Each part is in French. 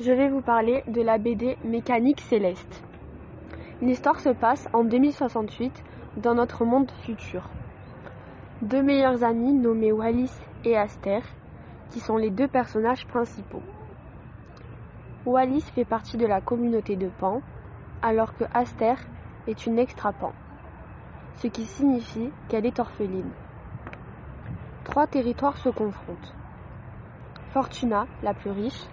je vais vous parler de la BD Mécanique céleste. L'histoire se passe en 2068 dans notre monde futur. Deux meilleurs amis nommés Wallis et Aster, qui sont les deux personnages principaux. Wallis fait partie de la communauté de Pan, alors que Aster est une extra-Pan, ce qui signifie qu'elle est orpheline. Trois territoires se confrontent. Fortuna, la plus riche,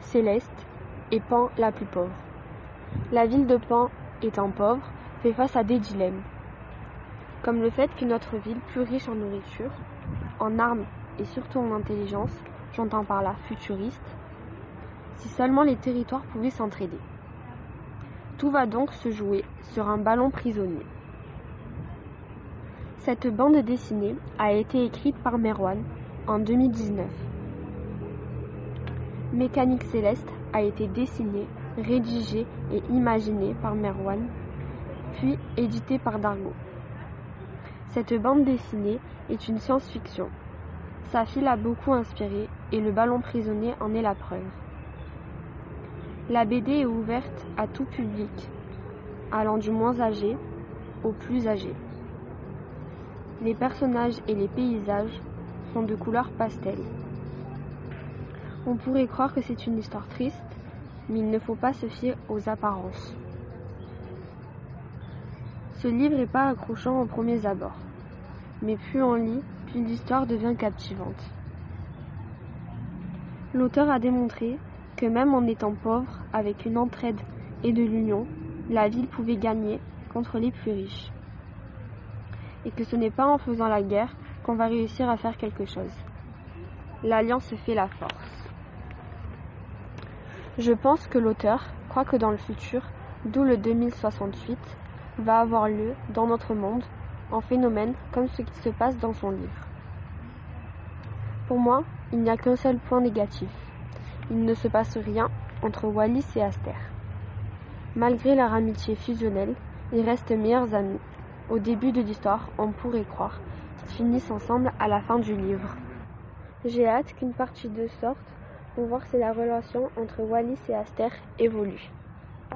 Céleste et Pan la plus pauvre. La ville de Pan, étant pauvre, fait face à des dilemmes, comme le fait qu'une autre ville plus riche en nourriture, en armes et surtout en intelligence, j'entends par là futuriste, si seulement les territoires pouvaient s'entraider. Tout va donc se jouer sur un ballon prisonnier. Cette bande dessinée a été écrite par Merwan en 2019. Mécanique céleste a été dessinée, rédigée et imaginée par Merwan, puis éditée par Dargo. Cette bande dessinée est une science-fiction. Sa fille a beaucoup inspiré et le ballon prisonnier en est la preuve. La BD est ouverte à tout public, allant du moins âgé au plus âgé. Les personnages et les paysages sont de couleur pastel. On pourrait croire que c'est une histoire triste, mais il ne faut pas se fier aux apparences. Ce livre n'est pas accrochant aux premiers abords, mais plus on lit, plus l'histoire devient captivante. L'auteur a démontré que même en étant pauvre, avec une entraide et de l'union, la ville pouvait gagner contre les plus riches. Et que ce n'est pas en faisant la guerre qu'on va réussir à faire quelque chose. L'alliance fait la force. Je pense que l'auteur croit que dans le futur, d'où le 2068, va avoir lieu dans notre monde en phénomène comme ce qui se passe dans son livre. Pour moi, il n'y a qu'un seul point négatif. Il ne se passe rien entre Wallis et Aster. Malgré leur amitié fusionnelle, ils restent meilleurs amis. Au début de l'histoire, on pourrait croire qu'ils finissent ensemble à la fin du livre. J'ai hâte qu'une partie de sorte pour voir si la relation entre Wallis et Aster évolue.